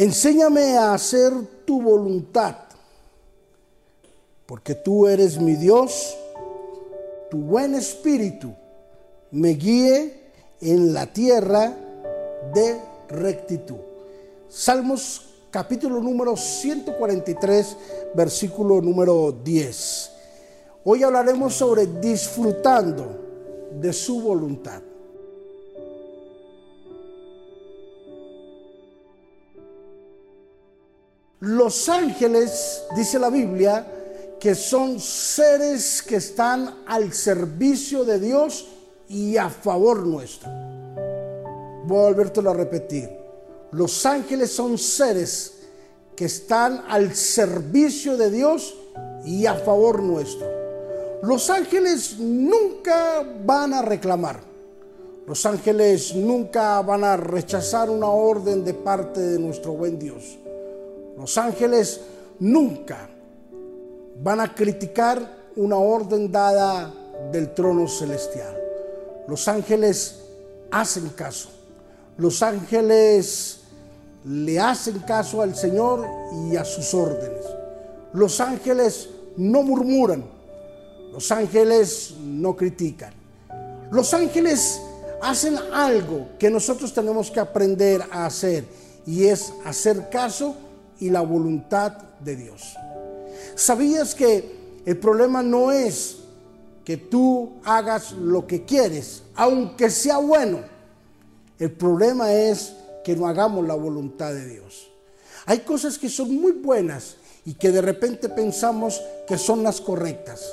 Enséñame a hacer tu voluntad, porque tú eres mi Dios, tu buen espíritu me guíe en la tierra de rectitud. Salmos capítulo número 143, versículo número 10. Hoy hablaremos sobre disfrutando de su voluntad. Los ángeles, dice la Biblia, que son seres que están al servicio de Dios y a favor nuestro. Voy a volvértelo a repetir. Los ángeles son seres que están al servicio de Dios y a favor nuestro. Los ángeles nunca van a reclamar. Los ángeles nunca van a rechazar una orden de parte de nuestro buen Dios. Los ángeles nunca van a criticar una orden dada del trono celestial. Los ángeles hacen caso. Los ángeles le hacen caso al Señor y a sus órdenes. Los ángeles no murmuran. Los ángeles no critican. Los ángeles hacen algo que nosotros tenemos que aprender a hacer y es hacer caso y la voluntad de Dios. ¿Sabías que el problema no es que tú hagas lo que quieres, aunque sea bueno? El problema es que no hagamos la voluntad de Dios. Hay cosas que son muy buenas y que de repente pensamos que son las correctas.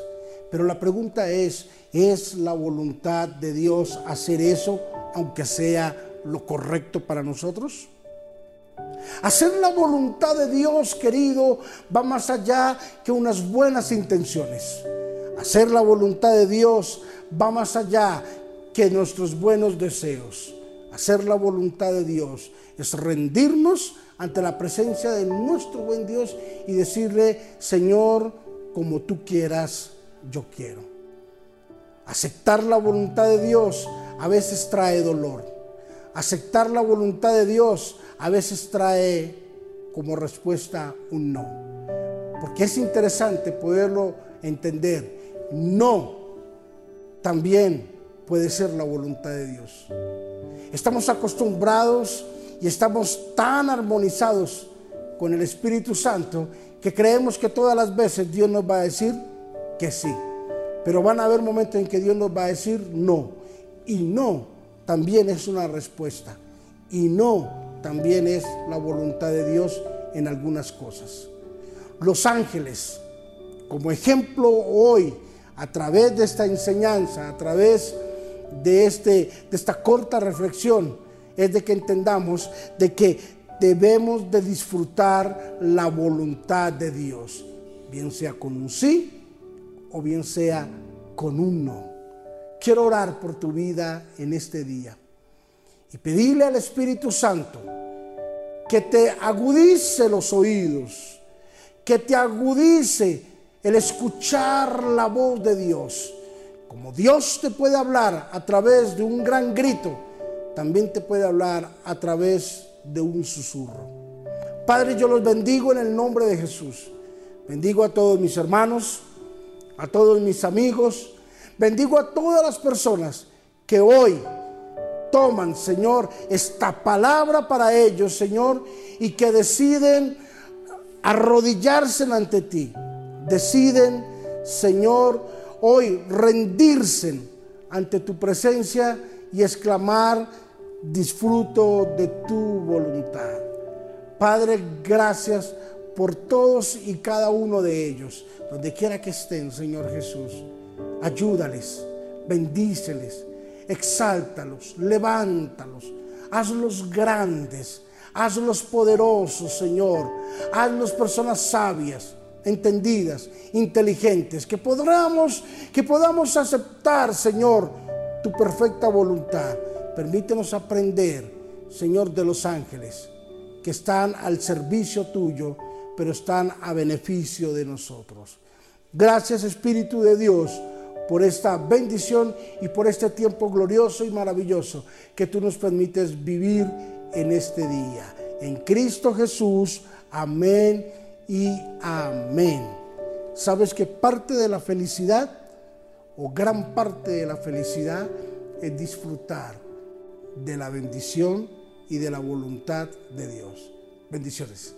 Pero la pregunta es, ¿es la voluntad de Dios hacer eso aunque sea lo correcto para nosotros? Hacer la voluntad de Dios, querido, va más allá que unas buenas intenciones. Hacer la voluntad de Dios va más allá que nuestros buenos deseos. Hacer la voluntad de Dios es rendirnos ante la presencia de nuestro buen Dios y decirle, Señor, como tú quieras, yo quiero. Aceptar la voluntad de Dios a veces trae dolor. Aceptar la voluntad de Dios a veces trae como respuesta un no. Porque es interesante poderlo entender. No también puede ser la voluntad de Dios. Estamos acostumbrados y estamos tan armonizados con el Espíritu Santo que creemos que todas las veces Dios nos va a decir que sí. Pero van a haber momentos en que Dios nos va a decir no. Y no también es una respuesta. Y no también es la voluntad de Dios en algunas cosas. Los ángeles, como ejemplo hoy, a través de esta enseñanza, a través de, este, de esta corta reflexión, es de que entendamos de que debemos de disfrutar la voluntad de Dios, bien sea con un sí o bien sea con un no. Quiero orar por tu vida en este día y pedirle al Espíritu Santo que te agudice los oídos, que te agudice el escuchar la voz de Dios. Como Dios te puede hablar a través de un gran grito, también te puede hablar a través de un susurro. Padre, yo los bendigo en el nombre de Jesús. Bendigo a todos mis hermanos, a todos mis amigos, bendigo a todas las personas que hoy toman, Señor, esta palabra para ellos, Señor, y que deciden arrodillarse ante ti. Deciden, Señor, hoy rendirse ante tu presencia y exclamar, disfruto de tu voluntad. Padre, gracias por todos y cada uno de ellos, donde quiera que estén, Señor Jesús. Ayúdales, bendíceles exáltalos, levántalos, hazlos grandes, hazlos poderosos, Señor, hazlos personas sabias, entendidas, inteligentes, que podamos, que podamos aceptar, Señor, tu perfecta voluntad. Permítenos aprender, Señor de los ángeles, que están al servicio tuyo, pero están a beneficio de nosotros. Gracias, Espíritu de Dios por esta bendición y por este tiempo glorioso y maravilloso que tú nos permites vivir en este día. en Cristo Jesús. Amén y amén. ¿Sabes que parte de la felicidad o gran parte de la felicidad es disfrutar de la bendición y de la voluntad de Dios? Bendiciones.